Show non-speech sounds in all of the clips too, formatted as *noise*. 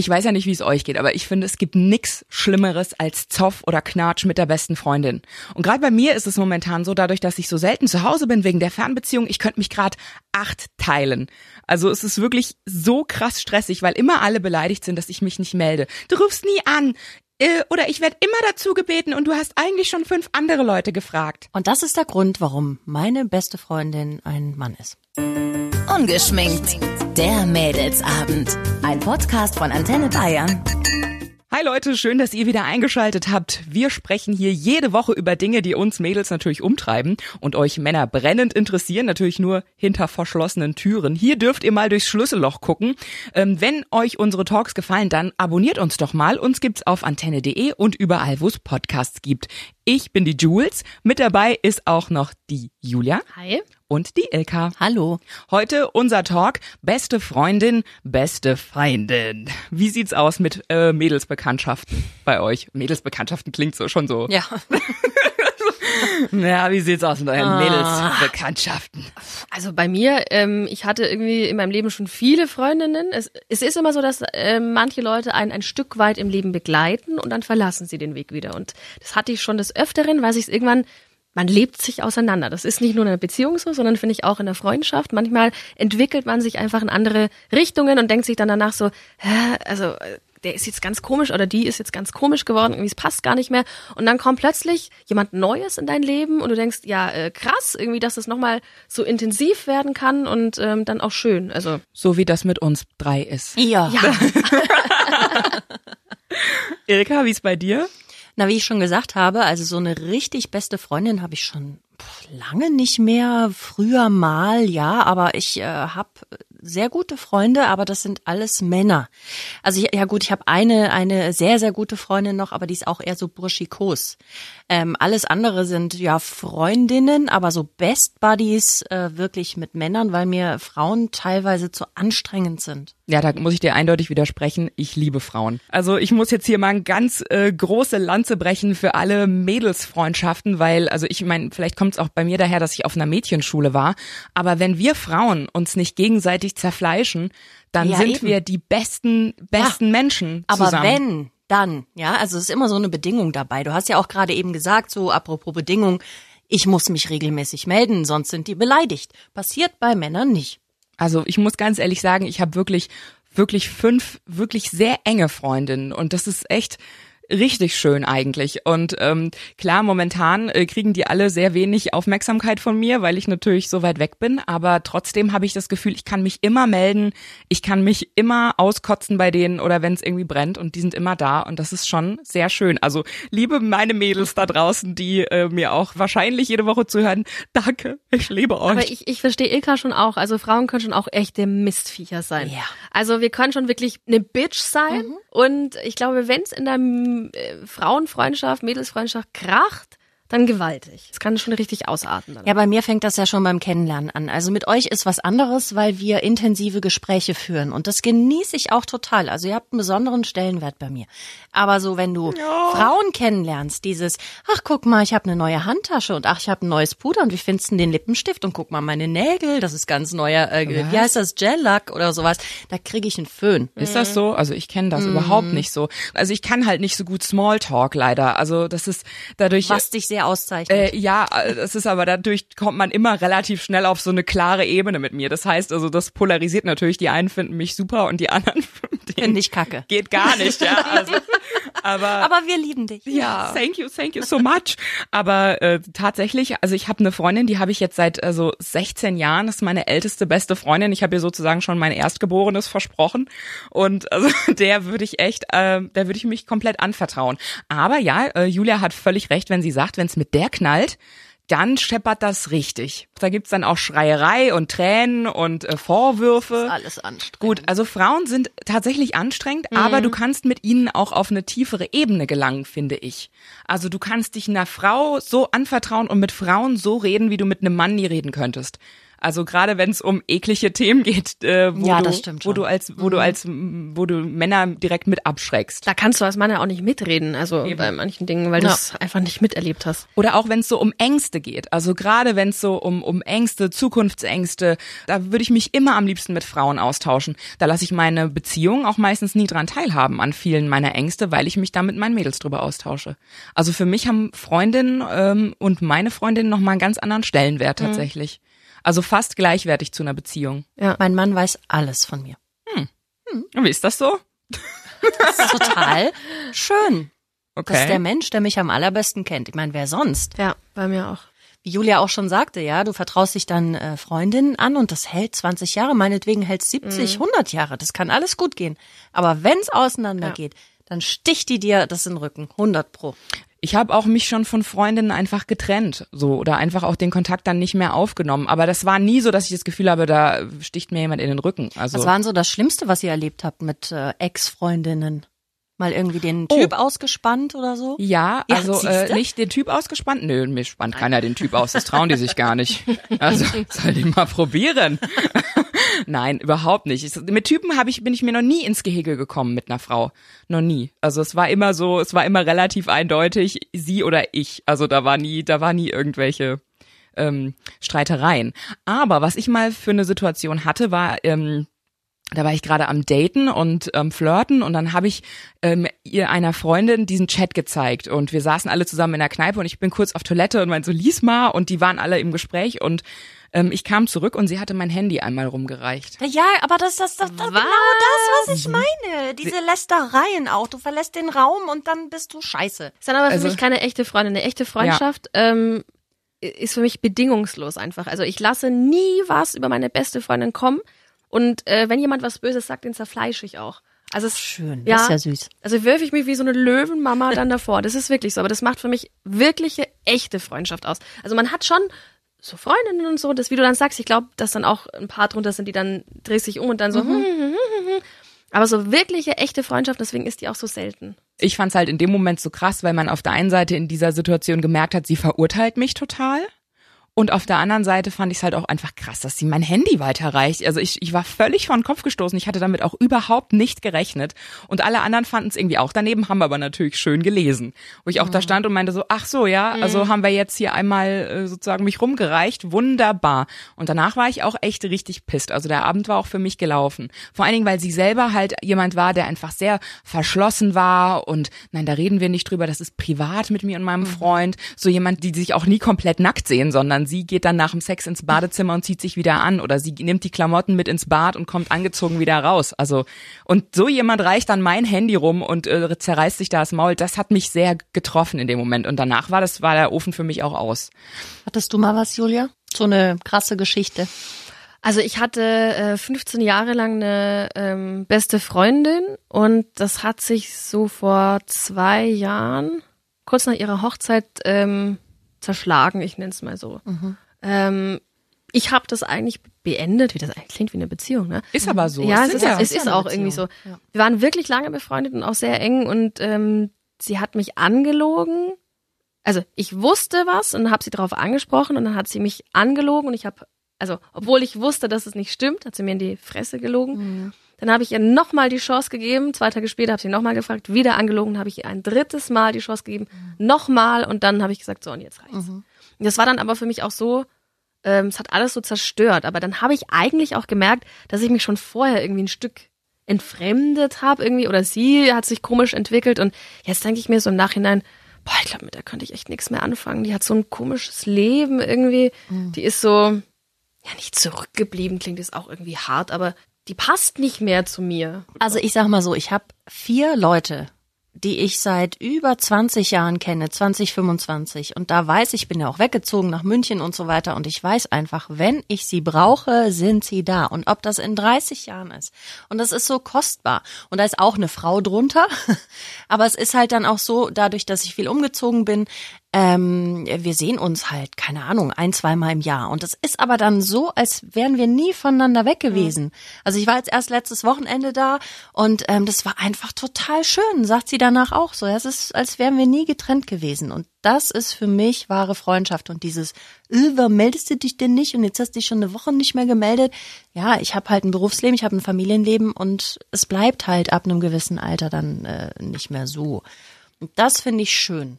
Ich weiß ja nicht, wie es euch geht, aber ich finde, es gibt nix Schlimmeres als Zoff oder Knatsch mit der besten Freundin. Und gerade bei mir ist es momentan so, dadurch, dass ich so selten zu Hause bin wegen der Fernbeziehung, ich könnte mich gerade acht teilen. Also es ist wirklich so krass stressig, weil immer alle beleidigt sind, dass ich mich nicht melde. Du rufst nie an. Äh, oder ich werde immer dazu gebeten und du hast eigentlich schon fünf andere Leute gefragt. Und das ist der Grund, warum meine beste Freundin ein Mann ist. Ungeschminkt. Der Mädelsabend. Ein Podcast von Antenne Bayern. Hi Leute, schön, dass ihr wieder eingeschaltet habt. Wir sprechen hier jede Woche über Dinge, die uns Mädels natürlich umtreiben und euch Männer brennend interessieren, natürlich nur hinter verschlossenen Türen. Hier dürft ihr mal durchs Schlüsselloch gucken. Ähm, wenn euch unsere Talks gefallen, dann abonniert uns doch mal. Uns gibt's auf antenne.de und überall, wo es Podcasts gibt. Ich bin die Jules. Mit dabei ist auch noch die Julia. Hi. Und die Ilka. Hallo. Heute unser Talk Beste Freundin, beste Feindin. Wie sieht's aus mit äh, Mädelsbekanntschaften bei euch? Mädelsbekanntschaften klingt so schon so. Ja. *laughs* Ja, wie sieht's aus mit euren Ah. Mädelsbekanntschaften? Also bei mir, ähm, ich hatte irgendwie in meinem Leben schon viele Freundinnen. Es, es ist immer so, dass ähm, manche Leute einen ein Stück weit im Leben begleiten und dann verlassen sie den Weg wieder. Und das hatte ich schon des Öfteren, weil sich irgendwann man lebt sich auseinander. Das ist nicht nur in einer Beziehung so, sondern finde ich auch in der Freundschaft. Manchmal entwickelt man sich einfach in andere Richtungen und denkt sich dann danach so, hä, also äh, der ist jetzt ganz komisch oder die ist jetzt ganz komisch geworden, irgendwie es passt gar nicht mehr. Und dann kommt plötzlich jemand Neues in dein Leben und du denkst, ja, äh, krass, irgendwie, dass es nochmal so intensiv werden kann und ähm, dann auch schön. Also So wie das mit uns drei ist. Ja. ja, *laughs* Ilka, wie's bei dir? Na, wie ich schon gesagt habe, also so eine richtig beste Freundin habe ich schon lange nicht mehr. Früher mal, ja, aber ich äh, habe sehr gute Freunde, aber das sind alles Männer. Also ja gut, ich habe eine eine sehr sehr gute Freundin noch, aber die ist auch eher so burschikos. Ähm, alles andere sind ja Freundinnen, aber so Best Buddies äh, wirklich mit Männern, weil mir Frauen teilweise zu anstrengend sind. Ja, da muss ich dir eindeutig widersprechen. Ich liebe Frauen. Also ich muss jetzt hier mal eine ganz äh, große Lanze brechen für alle Mädelsfreundschaften, weil, also ich meine, vielleicht kommt es auch bei mir daher, dass ich auf einer Mädchenschule war. Aber wenn wir Frauen uns nicht gegenseitig zerfleischen, dann Ja, sind eben. wir die besten, besten Menschen Aber zusammen. wenn, dann, ja, also es ist immer so eine Bedingung dabei. Du hast ja auch gerade eben gesagt, so apropos Bedingung, ich muss mich regelmäßig melden, sonst sind die beleidigt. Passiert bei Männern nicht. Also ich muss ganz ehrlich sagen, ich habe wirklich, wirklich fünf wirklich sehr enge Freundinnen und das ist echt richtig schön eigentlich. Und ähm, klar, momentan äh, kriegen die alle sehr wenig Aufmerksamkeit von mir, weil ich natürlich so weit weg bin. Aber trotzdem habe ich das Gefühl, ich kann mich immer melden, ich kann mich immer auskotzen bei denen oder wenn es irgendwie brennt und die sind immer da und das ist schon sehr schön. Also liebe meine Mädels da draußen, die äh, mir auch wahrscheinlich jede Woche zuhören, danke, ich liebe euch. aber ich, ich verstehe Ilka schon auch. Also Frauen können schon auch echte Mistviecher sein. Ja. Also wir können schon wirklich eine Bitch sein. Und ich glaube, wenn es in der Frauenfreundschaft, Mädelsfreundschaft kracht, dann gewaltig. Es kann schon richtig ausarten. Dann. Ja, bei mir fängt das ja schon beim Kennenlernen an. Also mit euch ist was anderes, weil wir intensive Gespräche führen. Und das genieße ich auch total. Also ihr habt einen besonderen Stellenwert bei mir. Aber so, wenn du Frauen kennenlernst, dieses, ach guck mal, ich habe eine neue Handtasche und ach, ich habe ein neues Puder und wie findest du den Lippenstift und guck mal meine Nägel, das ist ganz neuer, äh, wie heißt das, Gel-Lack oder sowas, da kriege ich einen Föhn. Ist das so? Also ich kenne das überhaupt nicht so. Also ich kann halt nicht so gut Smalltalk leider. Also das ist dadurch. Was dich sehr auszeichnet. äh, ja, äh, das ist aber dadurch kommt man immer relativ schnell auf so eine klare Ebene mit mir. Das heißt also, das polarisiert natürlich. Die einen finden mich super und die anderen *laughs* Finde ich kacke. Geht gar nicht, ja. Also, *laughs* aber Aber wir lieben dich. ja, thank you, thank you so much. Aber äh, tatsächlich, also ich habe eine Freundin, die habe ich jetzt seit also 16 Jahren. Das ist meine älteste beste Freundin. Ich habe ihr sozusagen schon mein Erstgeborenes versprochen und also *laughs* der würde ich echt, äh, der würde ich mich komplett anvertrauen. Aber ja, äh, Julia hat völlig recht, wenn sie sagt, wenn es mit der knallt. Dann scheppert das richtig. Da gibt's dann auch Schreierei und Tränen und äh, Vorwürfe. Alles anstrengend. Gut, also Frauen sind tatsächlich anstrengend, aber du kannst mit ihnen auch auf eine tiefere Ebene gelangen, finde ich. Also du kannst dich einer Frau so anvertrauen und mit Frauen so reden, wie du mit einem Mann nie reden könntest. Also gerade wenn es um eklige Themen geht, äh, wo, Ja, du, wo du als, wo du als, wo du Männer direkt mit abschreckst. Da kannst du als Mann ja auch nicht mitreden, also bei manchen Dingen, weil du Ja. es einfach nicht miterlebt hast. Oder auch wenn es so um Ängste geht. Also gerade wenn es so um, um Ängste, Zukunftsängste, da würde ich mich immer am liebsten mit Frauen austauschen. Da lasse ich meine Beziehung auch meistens nie dran teilhaben an vielen meiner Ängste, weil ich mich da mit meinen Mädels drüber austausche. Also für mich haben Freundinnen ähm, und meine Freundinnen nochmal einen ganz anderen Stellenwert tatsächlich. Also fast gleichwertig zu einer Beziehung. Mein Mann weiß alles von mir. Und wie ist das so? Das ist total schön. Okay. Das ist der Mensch, der mich am allerbesten kennt. Ich meine, wer sonst? Ja, bei mir auch. Wie Julia auch schon sagte, ja, du vertraust dich dann äh, Freundinnen an und das hält 20 Jahre, meinetwegen hält 70, 100 Jahre. Das kann alles gut gehen. Aber wenn's auseinandergeht, dann sticht die dir das in den Rücken. 100 pro. Ich habe auch mich schon von Freundinnen einfach getrennt, so oder einfach auch den Kontakt dann nicht mehr aufgenommen. Aber das war nie so, dass ich das Gefühl habe, da sticht mir jemand in den Rücken. Also Was war denn so das Schlimmste, was ihr erlebt habt mit äh, Ex-Freundinnen? Mal irgendwie den Oh. Typ ausgespannt oder so? ja, Ja, also äh, nicht den Typ ausgespannt. Nö, mir spannt keiner den Typ aus. Das trauen die sich gar nicht. Also *laughs* soll die mal probieren. *laughs* Nein, überhaupt nicht. Ich, mit Typen habe ich bin ich mir noch nie ins Gehege gekommen mit einer Frau, noch nie. Also es war immer so, es war immer relativ eindeutig sie oder ich. Also da war nie, da war nie irgendwelche ähm, Streitereien. Aber was ich mal für eine Situation hatte, war ähm, da war ich gerade am Daten und ähm, Flirten und dann habe ich ähm, ihr einer Freundin diesen Chat gezeigt und wir saßen alle zusammen in der Kneipe und ich bin kurz auf Toilette und meinte so, lies mal und die waren alle im Gespräch und ähm, ich kam zurück und sie hatte mein Handy einmal rumgereicht. Ja, aber das, das, das, das genau das, was ich meine. Diese Lästereien auch. Du verlässt den Raum und dann bist du scheiße. Ist dann aber für Also- mich keine echte Freundin. Eine echte Freundschaft ähm, ist für mich bedingungslos einfach. Also ich lasse nie was über meine beste Freundin kommen. Und äh, wenn jemand was Böses sagt, den zerfleische ich auch. Also es, Schön, Ja. das ist ja süß. Also wirf ich mich wie so eine Löwenmama dann *laughs* davor. Das ist wirklich so. Aber das macht für mich wirkliche, echte Freundschaft aus. Also man hat schon so Freundinnen und so, das, wie du dann sagst, ich glaube, dass dann auch ein paar drunter sind, die dann drehst dich um und dann so, hm, hm, hm, hm, hm. aber so wirkliche, echte Freundschaft, deswegen ist die auch so selten. Ich fand's halt in dem Moment so krass, weil man auf der einen Seite in dieser Situation gemerkt hat, sie verurteilt mich total. Und auf der anderen Seite fand ich es halt auch einfach krass, dass sie mein Handy weiterreicht. Also ich, ich war völlig vor den Kopf gestoßen. Ich hatte damit auch überhaupt nicht gerechnet. Und alle anderen fanden es irgendwie auch daneben, haben aber natürlich schön gelesen. Wo ich auch da stand und meinte so, ach so, ja, also haben wir jetzt hier einmal äh, sozusagen mich rumgereicht. Wunderbar. Und danach war ich auch echt richtig pisst. Also der Abend war auch für mich gelaufen. Vor allen Dingen, weil sie selber halt jemand war, der einfach sehr verschlossen war. Und nein, da reden wir nicht drüber. Das ist privat mit mir und meinem Freund. So jemand, die sich auch nie komplett nackt sehen, sondern sie geht dann nach dem Sex ins Badezimmer und zieht sich wieder an oder sie nimmt die Klamotten mit ins Bad und kommt angezogen wieder raus. Also und so jemand reicht dann mein Handy rum und äh, zerreißt sich da das Maul. Das hat mich sehr getroffen in dem Moment und danach war das war der Ofen für mich auch aus. Hattest du mal was, Julia? So eine krasse Geschichte. Also ich hatte äh, 15 Jahre lang eine ähm, beste Freundin und das hat sich so vor zwei Jahren, kurz nach ihrer Hochzeit, ähm, zerschlagen, ich nenne es mal so. Ähm, ich habe das eigentlich beendet, wie das eigentlich klingt wie eine Beziehung, ne? Ist aber so. ja, es ist, es ja ist eine auch irgendwie so. Ja. Wir waren wirklich lange befreundet und auch sehr eng und ähm, sie hat mich angelogen. Also ich wusste was und habe sie darauf angesprochen und dann hat sie mich angelogen und ich habe, also obwohl ich wusste, dass es nicht stimmt, hat sie mir in die Fresse gelogen. Dann habe ich ihr nochmal die Chance gegeben. Zwei Tage später habe ich sie nochmal gefragt, wieder angelogen, habe ich ihr ein drittes Mal die Chance gegeben, nochmal und dann habe ich gesagt, so und jetzt reicht's. Und das war dann aber für mich auch so, ähm, es hat alles so zerstört. Aber dann habe ich eigentlich auch gemerkt, dass ich mich schon vorher irgendwie ein Stück entfremdet habe irgendwie oder sie hat sich komisch entwickelt und jetzt denke ich mir so im Nachhinein, boah, ich glaube, mit der könnte ich echt nichts mehr anfangen. Die hat so ein komisches Leben irgendwie. Die ist so, ja, nicht zurückgeblieben, klingt jetzt auch irgendwie hart, aber die passt nicht mehr zu mir. Also ich sag mal so, ich habe vier Leute, die ich seit über 20 Jahren kenne, 20, 25. Und da weiß ich, bin ja auch weggezogen nach München und so weiter. Und ich weiß einfach, wenn ich sie brauche, sind sie da. Und ob das in 30 Jahren ist. Und das ist so kostbar. Und da ist auch eine Frau drunter. *laughs* Aber es ist halt dann auch so, dadurch, dass ich viel umgezogen bin, ähm, wir sehen uns halt, keine Ahnung, ein, zweimal im Jahr. Und das ist aber dann so, als wären wir nie voneinander weg gewesen. Also ich war jetzt erst letztes Wochenende da und ähm, das war einfach total schön, sagt sie danach auch so. Es ist, als wären wir nie getrennt gewesen. Und das ist für mich wahre Freundschaft. Und dieses, äh, warum meldest du dich denn nicht? Und jetzt hast du dich schon eine Woche nicht mehr gemeldet. Ja, ich habe halt ein Berufsleben, ich habe ein Familienleben und es bleibt halt ab einem gewissen Alter dann äh, nicht mehr so. Und das finde ich schön.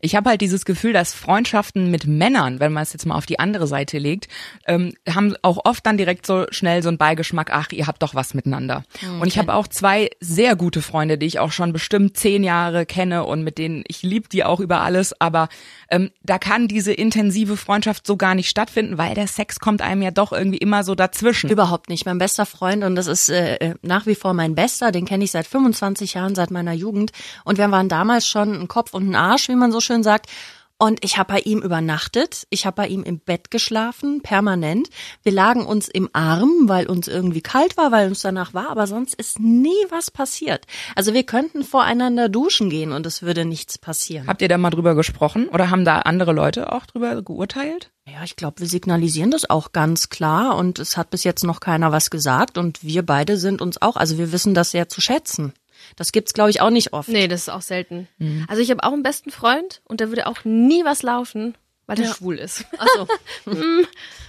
Ich habe halt dieses Gefühl, dass Freundschaften mit Männern, wenn man es jetzt mal auf die andere Seite legt, ähm, haben auch oft dann direkt so schnell so einen Beigeschmack, ach, ihr habt doch was miteinander. Und ich habe auch zwei sehr gute Freunde, die ich auch schon bestimmt zehn Jahre kenne und mit denen ich lieb die auch über alles, aber ähm, da kann diese intensive Freundschaft so gar nicht stattfinden, weil der Sex kommt einem ja doch irgendwie immer so dazwischen. Überhaupt nicht. Mein bester Freund und das ist äh, nach wie vor mein bester, den kenne ich seit 25 Jahren, seit meiner Jugend. Und wir waren damals schon ein Kopf und ein Arsch, wie man so schön sagt. Und ich habe bei ihm übernachtet, ich habe bei ihm im Bett geschlafen, permanent. Wir lagen uns im Arm, weil uns irgendwie kalt war, weil uns danach war, aber sonst ist nie was passiert. Also wir könnten voreinander duschen gehen und es würde nichts passieren. Habt ihr da mal drüber gesprochen oder haben da andere Leute auch drüber geurteilt? Ja, ich glaube, wir signalisieren das auch ganz klar und es hat bis jetzt noch keiner was gesagt und wir beide sind uns auch, also wir wissen das sehr zu schätzen. Das gibt's glaube ich auch nicht oft. Nee, das ist auch selten. Also ich habe auch einen besten Freund und der würde auch nie was laufen, weil der Ja. schwul ist. Ach so. *laughs*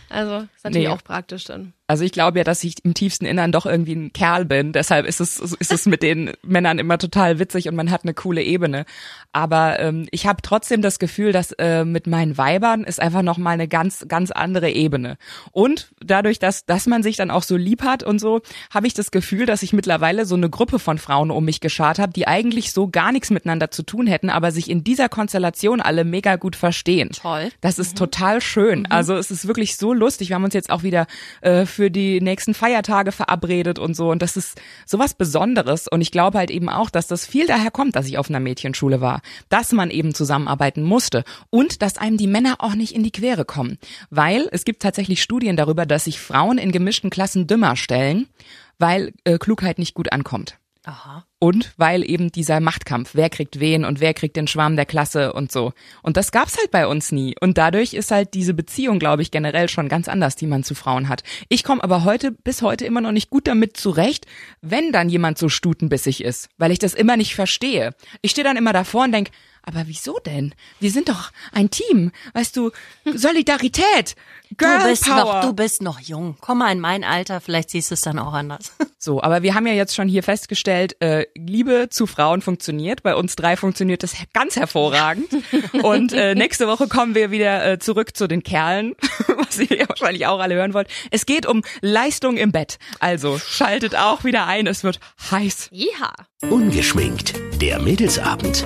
Also ist natürlich Nee. auch praktisch dann. Also ich glaube ja, dass ich im tiefsten Innern doch irgendwie ein Kerl bin. Deshalb ist es, ist es mit den Männern immer total witzig und man hat eine coole Ebene. Aber ähm, ich habe trotzdem das Gefühl, dass äh, mit meinen Weibern ist einfach noch mal eine ganz, ganz andere Ebene. Und dadurch, dass, dass man sich dann auch so lieb hat und so, habe ich das Gefühl, dass ich mittlerweile so eine Gruppe von Frauen um mich geschart habe, die eigentlich so gar nichts miteinander zu tun hätten, aber sich in dieser Konstellation alle mega gut verstehen. Toll. Das ist total schön. Also es ist wirklich so lustig. Wir haben uns jetzt auch wieder äh, für die nächsten Feiertage verabredet und so. Und das ist sowas Besonderes. Und ich glaube halt eben auch, dass das viel daher kommt, dass ich auf einer Mädchenschule war. Dass man eben zusammenarbeiten musste. Und dass einem die Männer auch nicht in die Quere kommen. Weil es gibt tatsächlich Studien darüber, dass sich Frauen in gemischten Klassen dümmer stellen, weil äh, Klugheit nicht gut ankommt. Aha. Und weil eben dieser Machtkampf, wer kriegt wen und wer kriegt den Schwarm der Klasse und so. Und das gab's halt bei uns nie. Und dadurch ist halt diese Beziehung, glaube ich, generell schon ganz anders, die man zu Frauen hat. Ich komme aber heute bis heute immer noch nicht gut damit zurecht, wenn dann jemand so stutenbissig ist, weil ich das immer nicht verstehe. Ich stehe dann immer davor und denk, aber wieso denn? Wir sind doch ein Team, weißt du, Solidarität, Girl Du bist Power. noch, du bist noch jung. Komm mal in mein Alter, vielleicht siehst du es dann auch anders. *laughs* So, aber wir haben ja jetzt schon hier festgestellt, äh, Liebe zu Frauen funktioniert. Bei uns drei funktioniert das ganz hervorragend. *laughs* Und äh, nächste Woche kommen wir wieder äh, zurück zu den Kerlen, *laughs* was ihr ja wahrscheinlich auch alle hören wollt. Es geht um Leistung im Bett. Also schaltet auch wieder ein, es wird heiß. Ja. Ungeschminkt. Der Mädelsabend.